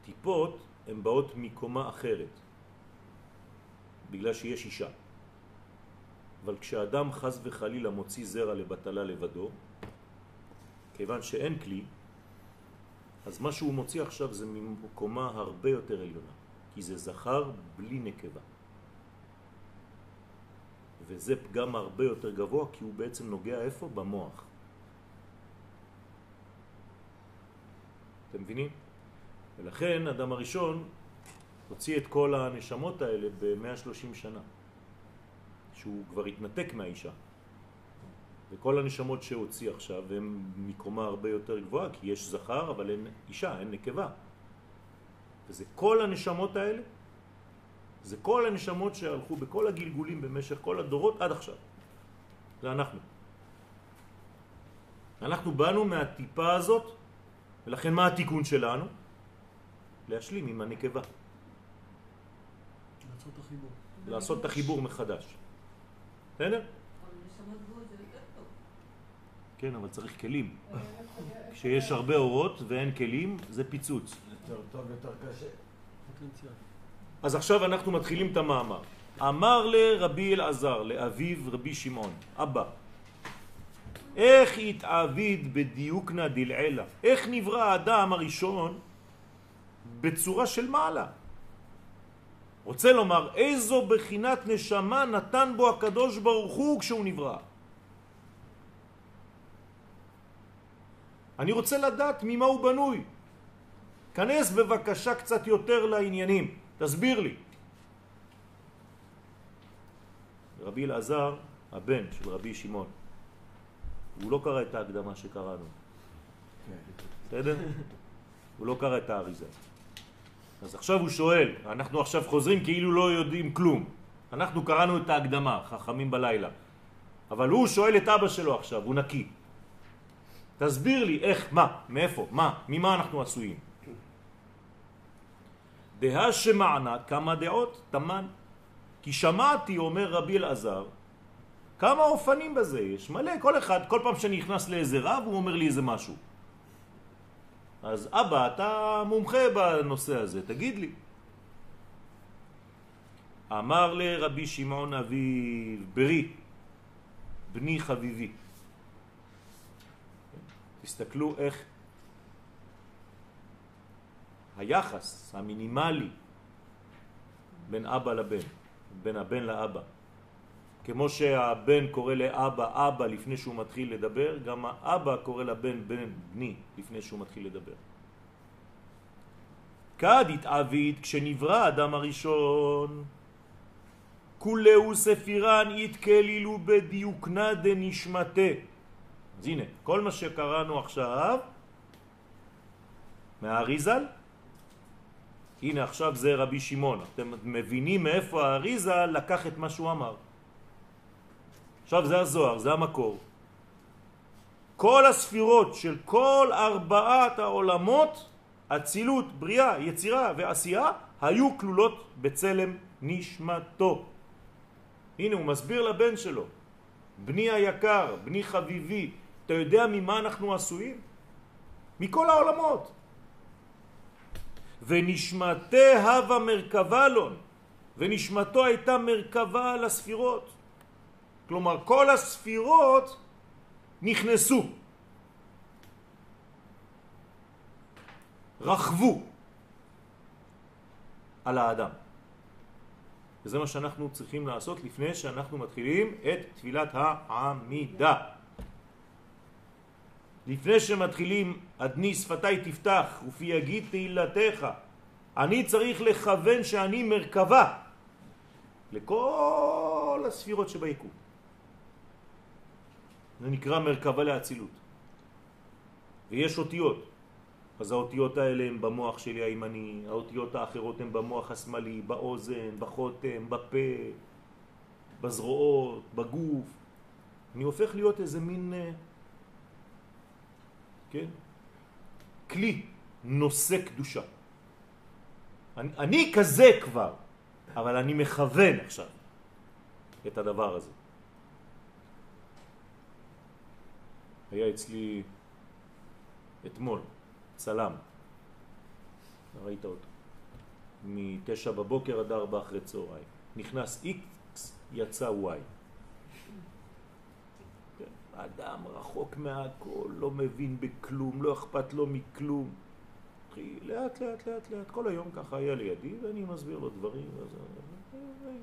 הטיפות הן באות מקומה אחרת, בגלל שיש אישה. אבל כשאדם חז וחלילה מוציא זרע לבטלה לבדו, כיוון שאין כלי, אז מה שהוא מוציא עכשיו זה מקומה הרבה יותר עליונה, כי זה זכר בלי נקבה. וזה פגם הרבה יותר גבוה, כי הוא בעצם נוגע איפה? במוח. אתם מבינים? ולכן אדם הראשון הוציא את כל הנשמות האלה ב-130 שנה, שהוא כבר התנתק מהאישה. וכל הנשמות שהוציא עכשיו הן מקומה הרבה יותר גבוהה, כי יש זכר אבל אין אישה, אין נקבה. וזה כל הנשמות האלה, זה כל הנשמות שהלכו בכל הגלגולים במשך כל הדורות עד עכשיו. זה אנחנו. אנחנו באנו מהטיפה הזאת, ולכן מה התיקון שלנו? להשלים עם הנקבה. לעשות את החיבור. לעשות את החיבור מחדש. בסדר? אבל נשמות גבוהות זה יותר טוב. כן, אבל צריך כלים. כשיש הרבה אורות ואין כלים, זה פיצוץ. יותר טוב, יותר קשה. פוטנציאל. אז עכשיו אנחנו מתחילים את המאמר. אמר לרבי אלעזר, לאביו רבי שמעון, אבא, איך התעביד בדיוקנה דלעילה? איך נברא האדם הראשון בצורה של מעלה? רוצה לומר, איזו בחינת נשמה נתן בו הקדוש ברוך הוא כשהוא נברא? אני רוצה לדעת ממה הוא בנוי. כנס בבקשה קצת יותר לעניינים, תסביר לי. רבי אלעזר, הבן של רבי שמעון, הוא לא קרא את ההקדמה שקראנו, בסדר? הוא לא קרא את האריזה. אז עכשיו הוא שואל, אנחנו עכשיו חוזרים כאילו לא יודעים כלום. אנחנו קראנו את ההקדמה, חכמים בלילה. אבל הוא שואל את אבא שלו עכשיו, הוא נקי. תסביר לי איך, מה, מאיפה, מה, ממה אנחנו עשויים. דהה שמענה כמה דעות, תמן. כי שמעתי, אומר רבי אלעזר, כמה אופנים בזה יש, מלא, כל אחד, כל פעם שאני נכנס לאיזה רב הוא אומר לי איזה משהו. אז אבא, אתה מומחה בנושא הזה, תגיד לי. אמר לרבי שמעון אביו, ברי, בני חביבי. תסתכלו איך היחס המינימלי בין אבא לבן, בין הבן לאבא. כמו שהבן קורא לאבא אבא לפני שהוא מתחיל לדבר, גם האבא קורא לבן בן בני לפני שהוא מתחיל לדבר. כד התעביד כשנברא האדם הראשון כולהו ספירן יתקלילו בדיוקנה דנשמתה אז הנה, כל מה שקראנו עכשיו מהאריזל, הנה עכשיו זה רבי שמעון. אתם מבינים מאיפה האריזל לקח את מה שהוא אמר. עכשיו זה הזוהר, זה המקור. כל הספירות של כל ארבעת העולמות, אצילות, בריאה, יצירה ועשייה, היו כלולות בצלם נשמתו. הנה הוא מסביר לבן שלו, בני היקר, בני חביבי, אתה יודע ממה אנחנו עשויים? מכל העולמות. ונשמתה הווה מרכבה לון, ונשמתו הייתה מרכבה לספירות. כלומר, כל הספירות נכנסו, רכבו על האדם. וזה מה שאנחנו צריכים לעשות לפני שאנחנו מתחילים את תפילת העמידה. לפני שמתחילים, אדני שפתיי תפתח ופי יגיד תהילתך. אני צריך לכוון שאני מרכבה לכל הספירות שביקום. זה נקרא מרכבה להצילות. ויש אותיות. אז האותיות האלה הן במוח שלי הימני, האותיות האחרות הן במוח השמאלי, באוזן, בחותם, בפה, בזרועות, בגוף. אני הופך להיות איזה מין, אה, כן? כלי נושא קדושה. אני, אני כזה כבר, אבל אני מכוון עכשיו את הדבר הזה. היה אצלי אתמול צלם, ראית אותו, מתשע בבוקר עד ארבע אחרי צהריים. נכנס X, יצא Y. אדם רחוק מהכל, לא מבין בכלום, לא אכפת לו מכלום. לאט לאט לאט לאט, כל היום ככה היה לידי ואני מסביר לו דברים. וזה,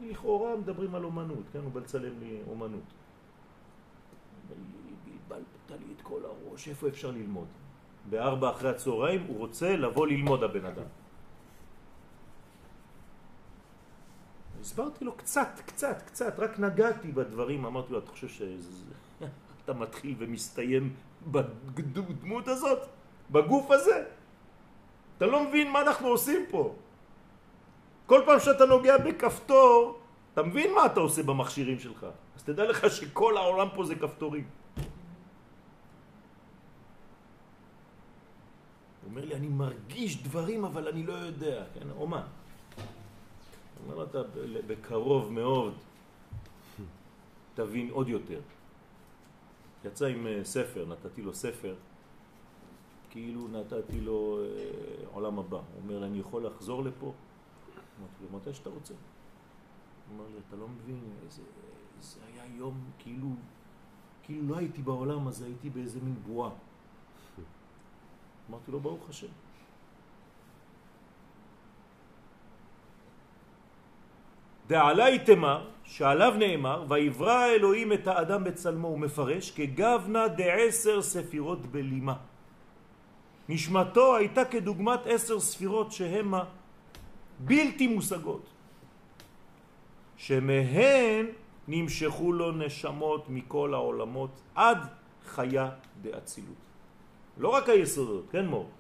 לכאורה מדברים על אומנות, כן? הוא בא לצלם לי אומנות. בלבלת לי את כל הראש, איפה אפשר ללמוד? בארבע אחרי הצהריים הוא רוצה לבוא ללמוד הבן אדם. הסברתי לו קצת, קצת, קצת, רק נגעתי בדברים, אמרתי לו, אתה חושב שזה... אתה מתחיל ומסתיים בדמות הזאת, בגוף הזה. אתה לא מבין מה אנחנו עושים פה. כל פעם שאתה נוגע בכפתור, אתה מבין מה אתה עושה במכשירים שלך. אז תדע לך שכל העולם פה זה כפתורים. הוא אומר לי, אני מרגיש דברים אבל אני לא יודע, כן, אומן. אומר לו, אתה בקרוב מאוד תבין עוד יותר. יצא עם אה, ספר, נתתי לו ספר, כאילו נתתי לו אה, עולם הבא. הוא אומר אני יכול לחזור לפה? אמרתי לו, מתי שאתה רוצה. הוא אומר לי, אתה לא מבין, זה, זה היה יום כאילו, כאילו לא הייתי בעולם הזה, הייתי באיזה מין בועה. אמרתי לו, ברוך השם. דעלי תמר, שעליו נאמר, ויברא אלוהים את האדם בצלמו, הוא מפרש, כגוונה דעשר ספירות בלימה. נשמתו הייתה כדוגמת עשר ספירות שהמה בלתי מושגות, שמהן נמשכו לו נשמות מכל העולמות עד חיה דאצילות. לא רק היסודות, כן מור?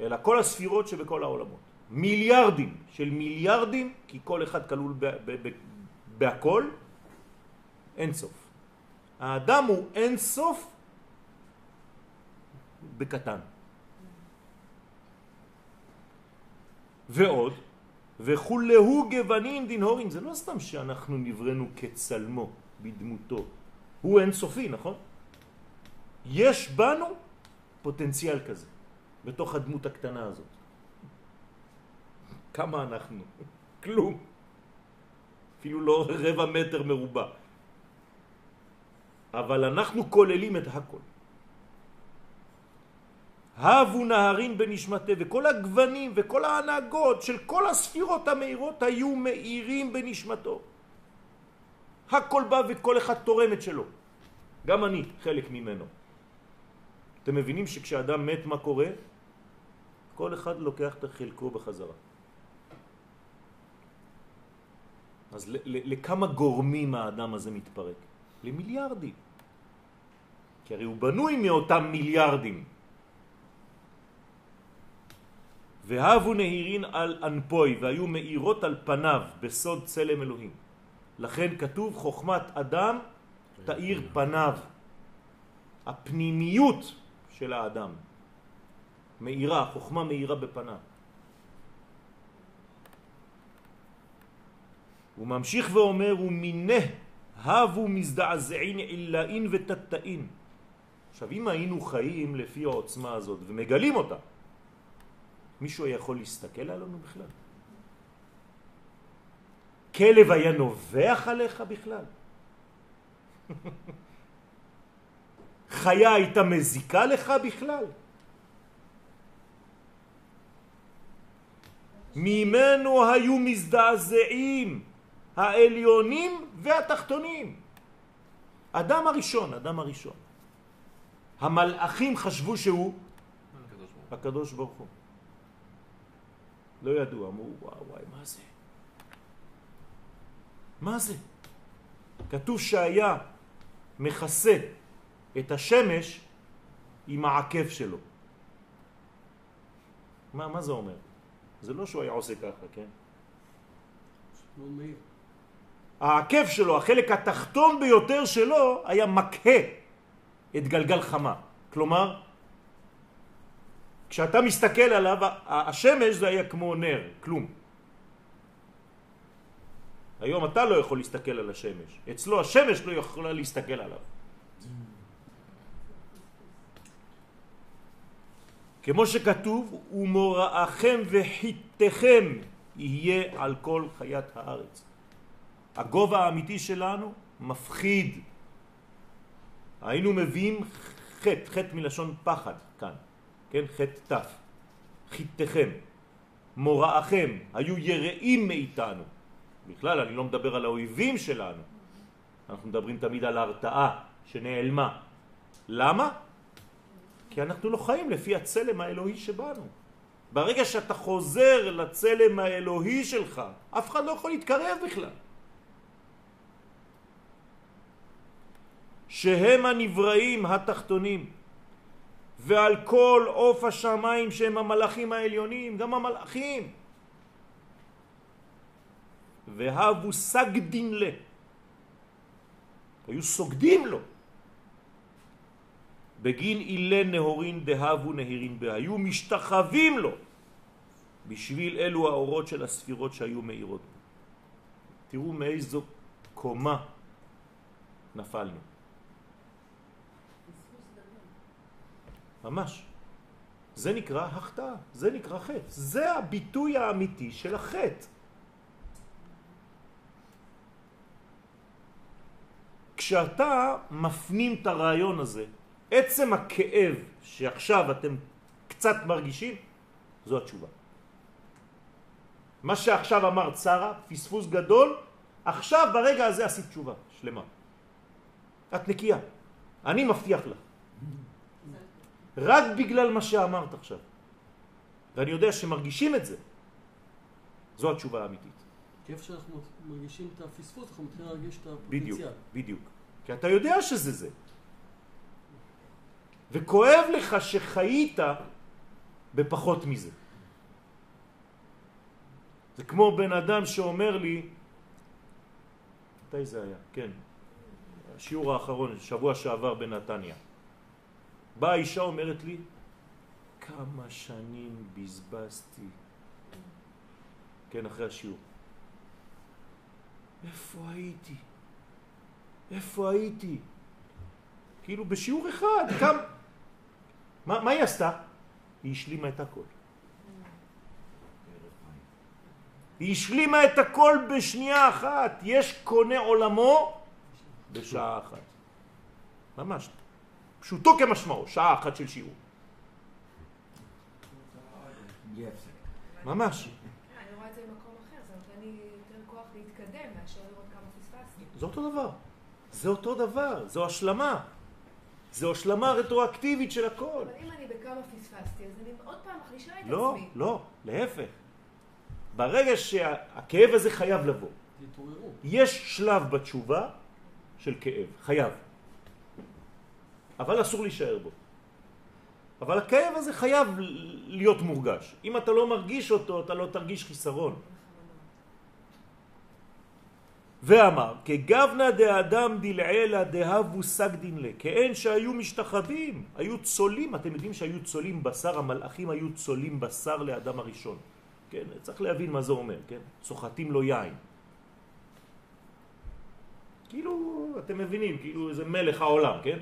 אלא כל הספירות שבכל העולמות. מיליארדים של מיליארדים, כי כל אחד כלול בהכל, אין סוף. האדם הוא אין סוף בקטן. ועוד, וכולהו גוונים דין הורין, זה לא סתם שאנחנו נבראנו כצלמו, בדמותו. הוא אין סופי, נכון? יש בנו פוטנציאל כזה, בתוך הדמות הקטנה הזאת. כמה אנחנו? כלום. אפילו לא רבע מטר מרובע. אבל אנחנו כוללים את הכל. הבו נהרים בנשמתה, וכל הגוונים וכל ההנהגות של כל הספירות המאירות היו מאירים בנשמתו. הכל בא וכל אחד תורם את שלו. גם אני חלק ממנו. אתם מבינים שכשאדם מת מה קורה? כל אחד לוקח את חלקו בחזרה. אז לכמה גורמים האדם הזה מתפרק? למיליארדים. כי הרי הוא בנוי מאותם מיליארדים. והבו נהירין על אנפוי והיו מאירות על פניו בסוד צלם אלוהים. לכן כתוב חוכמת אדם תאיר פניו. הפנימיות של האדם מאירה, חוכמה מאירה בפניו. הוא ממשיך ואומר, ומינה הבו מזדעזעין עילאין ותתאין. עכשיו, אם היינו חיים לפי העוצמה הזאת ומגלים אותה, מישהו יכול להסתכל עלינו בכלל? כלב היה נובח עליך בכלל? חיה הייתה מזיקה לך בכלל? ממנו היו מזדעזעים העליונים והתחתונים. אדם הראשון, אדם הראשון. המלאכים חשבו שהוא הקדוש ברוך הוא. לא ידעו, אמרו וואו וואי מה זה? מה זה? כתוב שהיה מכסה את השמש עם העקב שלו. מה, מה זה אומר? זה לא שהוא היה עושה ככה, כן? העקב שלו, החלק התחתון ביותר שלו, היה מקהה את גלגל חמה. כלומר, כשאתה מסתכל עליו, השמש זה היה כמו נר, כלום. היום אתה לא יכול להסתכל על השמש. אצלו השמש לא יכולה להסתכל עליו. כמו שכתוב, ומוראכם וחיתכם יהיה על כל חיית הארץ. הגובה האמיתי שלנו מפחיד. היינו מביאים חטא, חטא מלשון פחד כאן, כן? חטא תף. חיתכם, מוראכם, היו יראים מאיתנו. בכלל, אני לא מדבר על האויבים שלנו. אנחנו מדברים תמיד על ההרתעה שנעלמה. למה? כי אנחנו לא חיים לפי הצלם האלוהי שבנו. ברגע שאתה חוזר לצלם האלוהי שלך, אף אחד לא יכול להתקרב בכלל. שהם הנבראים התחתונים, ועל כל עוף השמיים שהם המלאכים העליונים, גם המלאכים. והבו סגדין לה. היו סוגדים לו. בגין אילי נהורין דהבו נהירין בה. היו משתחווים לו בשביל אלו האורות של הספירות שהיו מאירות. תראו מאיזו קומה נפלנו. ממש. זה נקרא החטאה, זה נקרא חטא. זה הביטוי האמיתי של החטא. כשאתה מפנים את הרעיון הזה, עצם הכאב שעכשיו אתם קצת מרגישים, זו התשובה. מה שעכשיו אמרת שרה, פספוס גדול, עכשיו ברגע הזה עשית תשובה שלמה. את נקייה. אני מבטיח לך. רק בגלל מה שאמרת עכשיו. ואני יודע שמרגישים את זה. זו התשובה האמיתית. כי איפה שאנחנו מרגישים את הפספוס, אנחנו מתחילים להרגיש את בדיוק, הפוטנציאל. בדיוק. כי אתה יודע שזה זה. וכואב לך שחיית בפחות מזה. זה כמו בן אדם שאומר לי, מתי זה היה? כן, השיעור האחרון, שבוע שעבר בנתניה. באה האישה אומרת לי, כמה שנים בזבזתי, כן, אחרי השיעור. איפה הייתי? איפה הייתי? כאילו בשיעור אחד, כמה... מה, מה היא עשתה? היא השלימה את הכל. היא השלימה את הכל בשנייה אחת. יש קונה עולמו בשעה אחת. ממש. פשוטו כמשמעו, שעה אחת של שיעור. ממש. כן, זה אותו דבר. זה אותו דבר, זו השלמה. זו השלמה רטרואקטיבית של הכל. אבל אם אני בכמה פספסתי, אז אני עוד פעם מחלישה את לא, עצמי. לא, להפך. ברגע שהכאב הזה חייב לבוא. תתעוררו. יש שלב בתשובה של כאב, חייב. אבל אסור להישאר בו. אבל הכאב הזה חייב להיות מורגש. אם אתה לא מרגיש אותו, אתה לא תרגיש חיסרון. ואמר, כגבנה דאדם דלעילה דהבו סגדין לה, כאין שהיו משתחווים, היו צולים, אתם יודעים שהיו צולים בשר, המלאכים היו צולים בשר לאדם הראשון. כן, צריך להבין מה זה אומר, כן? סוחטים לו יין. כאילו, אתם מבינים, כאילו זה מלך העולם, כן?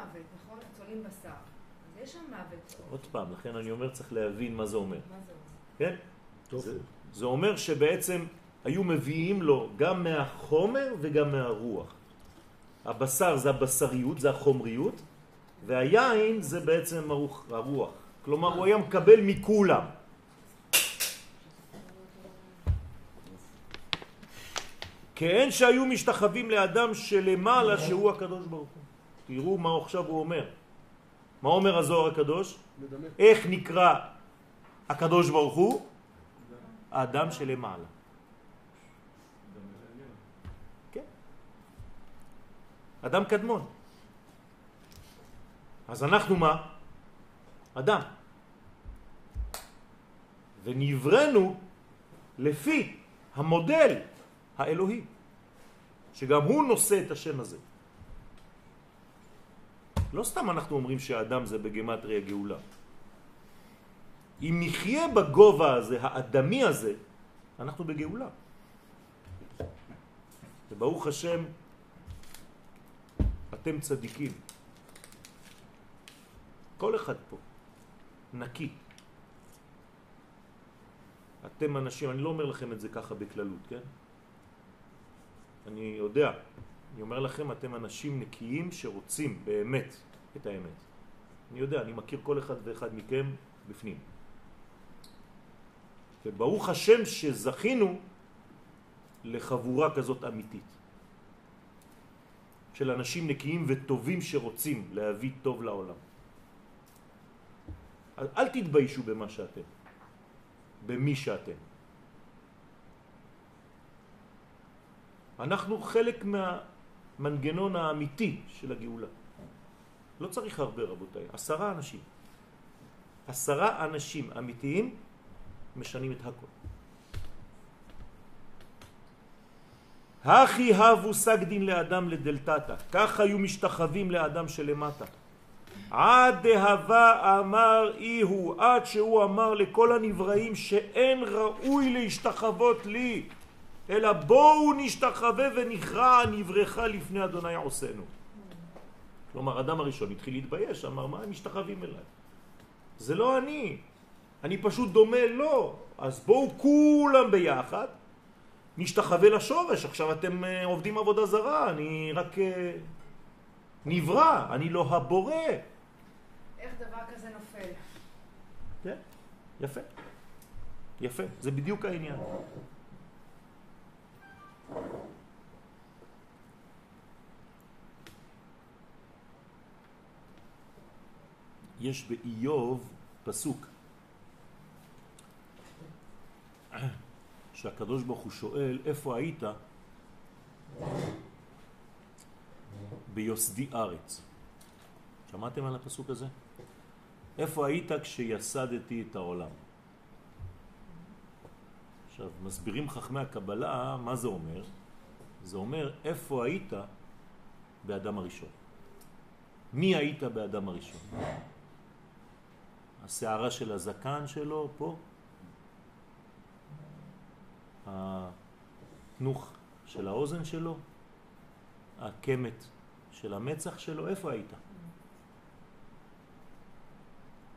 מוות, נכון? צולים בשר. אז יש שם מוות. עוד פעם, לכן אני אומר, צריך להבין מה זה אומר, מה זה אומר? כן? זה, זה אומר שבעצם היו מביאים לו גם מהחומר וגם מהרוח. הבשר זה הבשריות, זה החומריות, והיין זה בעצם הרוח. הרוח. כלומר, הוא היה מקבל מכולם. כאין שהיו משתחווים לאדם שלמעלה שהוא הקדוש ברוך הוא. תראו מה עכשיו הוא אומר. מה אומר הזוהר הקדוש? מדמה. איך נקרא הקדוש ברוך הוא? האדם שלמעלה. כן. אדם קדמון. אז אנחנו מה? אדם. ונברנו לפי המודל האלוהי, שגם הוא נושא את השם הזה. לא סתם אנחנו אומרים שהאדם זה בגמטריה גאולה. אם נחיה בגובה הזה, האדמי הזה, אנחנו בגאולה. וברוך השם, אתם צדיקים. כל אחד פה נקי. אתם אנשים, אני לא אומר לכם את זה ככה בכללות, כן? אני יודע, אני אומר לכם, אתם אנשים נקיים שרוצים באמת את האמת. אני יודע, אני מכיר כל אחד ואחד מכם בפנים. וברוך השם שזכינו לחבורה כזאת אמיתית. של אנשים נקיים וטובים שרוצים להביא טוב לעולם. אז אל תתביישו במה שאתם, במי שאתם. אנחנו חלק מה, המנגנון האמיתי של הגאולה. לא צריך הרבה רבותיי, עשרה אנשים. עשרה אנשים אמיתיים משנים את הכל. הכי הבו סגדין לאדם לדלתתה, כך היו משתחווים לאדם שלמטה. עד דהבה אמר אי הוא, עד שהוא אמר לכל הנבראים שאין ראוי להשתחוות לי, אלא בואו נשתחווה ונכרע נברכה לפני אדוני עושנו. כלומר, אדם הראשון התחיל להתבייש, אמר, מה הם משתחווים אליי? זה לא אני, אני פשוט דומה לו. אז בואו כולם ביחד, נשתחווה לשורש. עכשיו אתם אה, עובדים עבודה זרה, אני רק אה, נברא, אני לא הבורא. איך דבר כזה נופל? כן, יפה. יפה, זה בדיוק העניין. יש באיוב פסוק שהקדוש ברוך הוא שואל איפה היית ביוסדי ארץ. שמעתם על הפסוק הזה? איפה היית כשיסדתי את העולם? עכשיו, מסבירים חכמי הקבלה מה זה אומר. זה אומר איפה היית באדם הראשון. מי היית באדם הראשון? השערה של הזקן שלו פה, התנוך של האוזן שלו, הקמת של המצח שלו, איפה היית?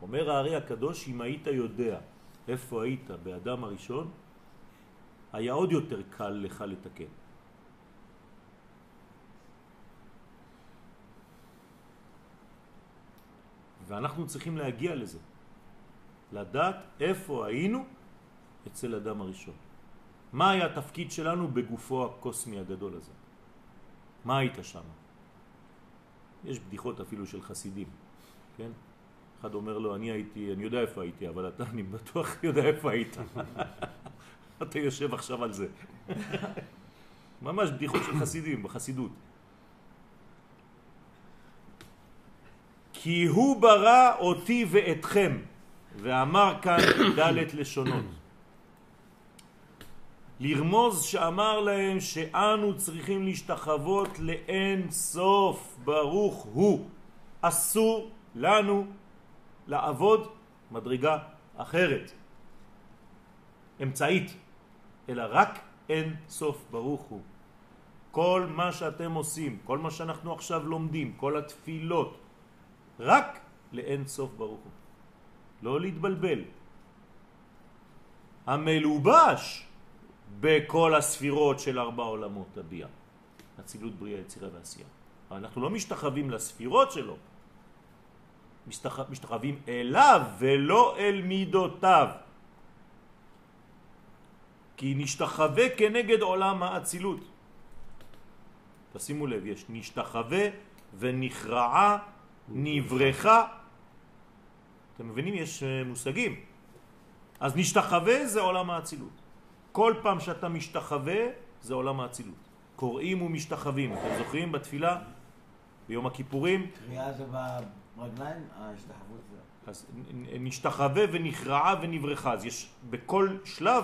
אומר הארי הקדוש, אם היית יודע איפה היית באדם הראשון, היה עוד יותר קל לך לתקן. ואנחנו צריכים להגיע לזה, לדעת איפה היינו אצל אדם הראשון. מה היה התפקיד שלנו בגופו הקוסמי הגדול הזה? מה היית שם? יש בדיחות אפילו של חסידים, כן? אחד אומר לו, אני הייתי, אני יודע איפה הייתי, אבל אתה, אני בטוח יודע איפה היית. אתה יושב עכשיו על זה. ממש בדיחות של חסידים, בחסידות. כי הוא ברא אותי ואתכם, ואמר כאן דלת לשונות. לרמוז שאמר להם שאנו צריכים להשתחוות לאין סוף ברוך הוא. אסור לנו לעבוד מדרגה אחרת, אמצעית, אלא רק אין סוף ברוך הוא. כל מה שאתם עושים, כל מה שאנחנו עכשיו לומדים, כל התפילות, רק לאין סוף ברוך הוא. לא להתבלבל. המלובש בכל הספירות של ארבע עולמות הביאה. אצילות, בריאה, יצירה ועשייה. אנחנו לא משתחווים לספירות שלו, משתח... משתחווים אליו ולא אל מידותיו. כי נשתחווה כנגד עולם האצילות. תשימו לב, יש נשתחווה ונכרעה, נברכה. אתם מבינים? יש אה, מושגים. אז נשתחווה זה עולם האצילות. כל פעם שאתה משתחווה זה עולם האצילות. קוראים ומשתחווים. אתם זוכרים בתפילה? ביום הכיפורים? קריאה זה ברגליים, ההשתחוות זה... אז נשתחווה ונכרעה ונברכה. אז יש בכל שלב,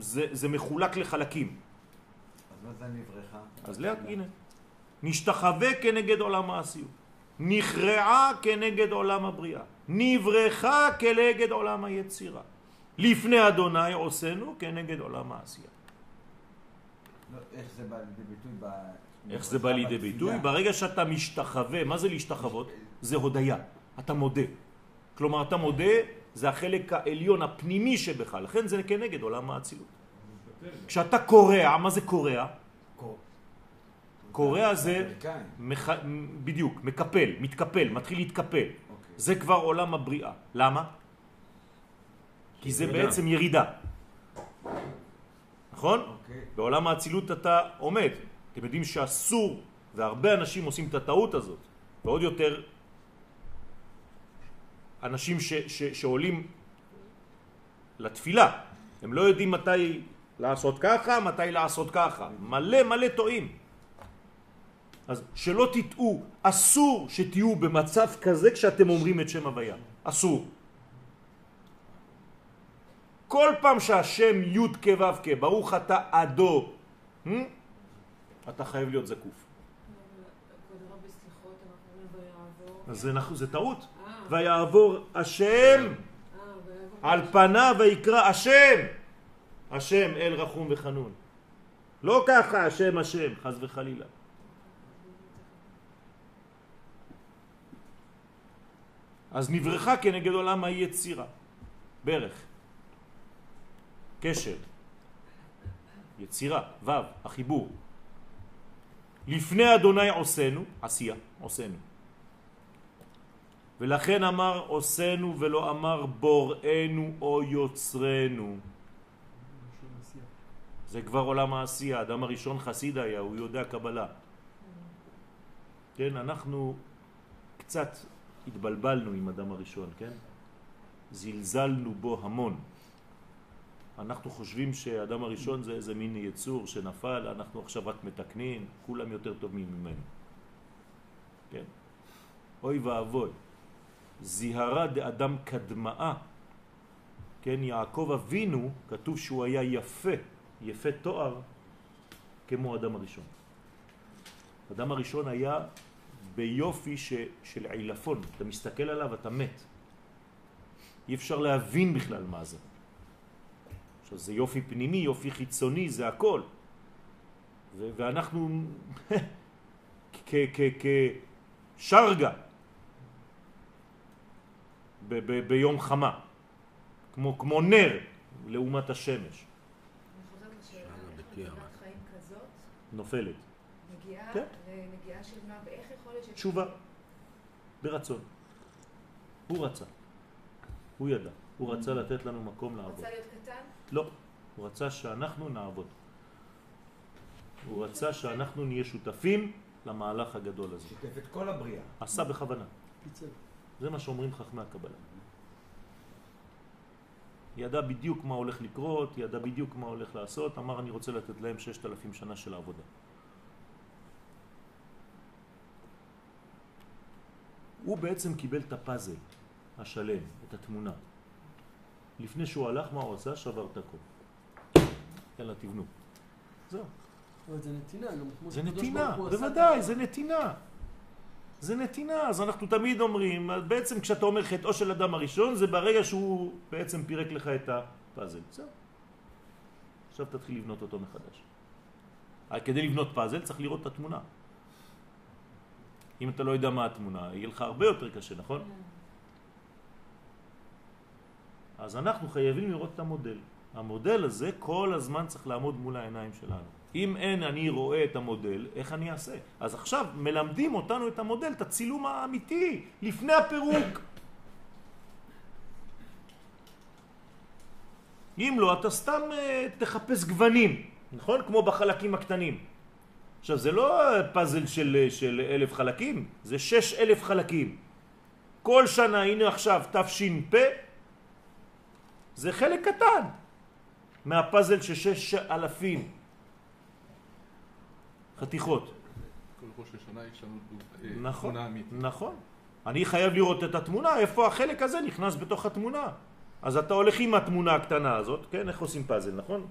זה, זה מחולק לחלקים. אז מה זה נברכה? אז לאט, הנה. נשתחווה כנגד עולם העשיות. נכרעה כנגד עולם הבריאה. נברכה כנגד עולם היצירה. לפני אדוני עושנו כנגד עולם העשייה. לא, איך זה בא לידי ביטוי ב... איך זה בא לידי ביטוי? ברגע שאתה משתחווה, מה זה להשתחוות? זה הודיה, אתה מודה. כלומר, אתה מודה, זה החלק העליון, הפנימי שבך, לכן זה כנגד עולם האצילות. כשאתה קורע, מה זה קורע? קורע זה. מח... בדיוק, מקפל, מתקפל, מתחיל להתקפל. אוקיי. זה כבר עולם הבריאה. למה? כי זה בעצם ירידה. נכון? אוקיי. בעולם האצילות אתה עומד. אתם יודעים שאסור, והרבה אנשים עושים את הטעות הזאת, ועוד יותר אנשים ש, ש, שעולים לתפילה, הם לא יודעים מתי לעשות ככה, מתי לעשות ככה. מלא מלא טועים. אז שלא תטעו, אסור שתהיו במצב כזה כשאתם אומרים את שם הוויה. אסור. כל פעם שהשם י' כ' ו' כ', ברוך אתה עדו, hmm? אתה חייב להיות זקוף. אז זה, זה טעות. ויעבור השם. על פניו ויקרא השם. השם אל רחום וחנון. לא ככה השם השם, חז וחלילה. אז נברכה כנגד עולם היצירה. ברך. קשר. יצירה. ו', החיבור. לפני אדוני עושנו, עשייה, עושנו. ולכן אמר עושנו ולא אמר בוראנו או יוצרנו. זה כבר עולם העשייה, האדם הראשון חסיד היה, הוא יודע קבלה. כן, אנחנו קצת התבלבלנו עם אדם הראשון, כן? זלזלנו בו המון. אנחנו חושבים שהאדם הראשון זה איזה מין יצור שנפל, אנחנו עכשיו רק מתקנים, כולם יותר טובים ממנו. כן. אוי ואבוי. זיהרה דאדם קדמאה, כן, יעקב אבינו, כתוב שהוא היה יפה, יפה תואר, כמו אדם הראשון. אדם הראשון היה ביופי ש, של עילפון, אתה מסתכל עליו, אתה מת. אי אפשר להבין בכלל מה זה. עכשיו זה יופי פנימי, יופי חיצוני, זה הכל. ואנחנו כשרגה ביום חמה, כמו, כמו נר לעומת השמש, נופלת. מגיעה כן. לנגיעה של מה, ואיך יכול להיות ש... תשובה, ברצון. הוא רצה, הוא ידע, הוא רצה לתת לנו מקום לעבוד. רוצה להיות קטן? לא, הוא רצה שאנחנו נעבוד. הוא רצה שאנחנו נהיה שותפים למהלך הגדול הזה. שיתף את כל הבריאה. עשה בכוונה. פיצל. זה מה שאומרים חכמי הקבלה. ידע בדיוק מה הולך לקרות, ידע בדיוק מה הולך לעשות, אמר אני רוצה לתת להם ששת אלפים שנה של עבודה. הוא בעצם קיבל את הפאזל השלם, את התמונה. לפני שהוא הלך, מה הוא עשה? שבר את הכל. יאללה, תבנו. זהו. זה נתינה, כמו זה נתינה, בוודאי, זה נתינה. זה נתינה, אז אנחנו תמיד אומרים, בעצם כשאתה אומר חטאו של אדם הראשון, זה ברגע שהוא בעצם פירק לך את הפאזל. זהו. עכשיו תתחיל לבנות אותו מחדש. אה, כדי לבנות פאזל צריך לראות את התמונה. אם אתה לא יודע מה התמונה, יהיה לך הרבה יותר קשה, נכון? אז אנחנו חייבים לראות את המודל. המודל הזה כל הזמן צריך לעמוד מול העיניים שלנו. אם אין אני רואה את המודל, איך אני אעשה? אז עכשיו מלמדים אותנו את המודל, את הצילום האמיתי, לפני הפירוק. אם לא, אתה סתם אה, תחפש גוונים, נכון? כמו בחלקים הקטנים. עכשיו, זה לא פאזל של, של אלף חלקים, זה שש אלף חלקים. כל שנה, הנה עכשיו, תש"פ, זה חלק קטן מהפאזל של שש אלפים חתיכות. כל ראש השנה יש לנו אה, נכון, תמונה אמיתית. נכון. אני חייב לראות את התמונה, איפה החלק הזה נכנס בתוך התמונה. אז אתה הולך עם התמונה הקטנה הזאת, כן? איך עושים פאזל, נכון?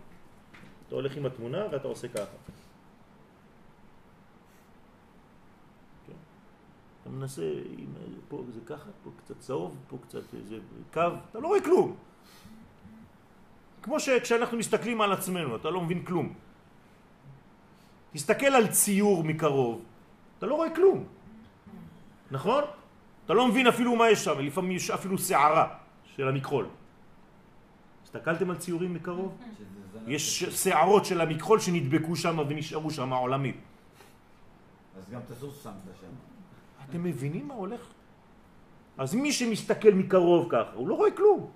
אתה הולך עם התמונה ואתה עושה ככה. כן? אתה מנסה, עם, פה זה ככה, פה קצת צהוב, פה קצת איזה קו, אתה לא רואה כלום. כמו שכשאנחנו מסתכלים על עצמנו, אתה לא מבין כלום. תסתכל על ציור מקרוב, אתה לא רואה כלום. נכון? אתה לא מבין אפילו מה יש שם, לפעמים יש אפילו שערה של המכחול. הסתכלתם על ציורים מקרוב? יש שערות של המכחול שנדבקו שם ונשארו שם עולמית. אז גם את הסוס שמת שם. אתם מבינים מה הולך? אז מי שמסתכל מקרוב ככה, הוא לא רואה כלום.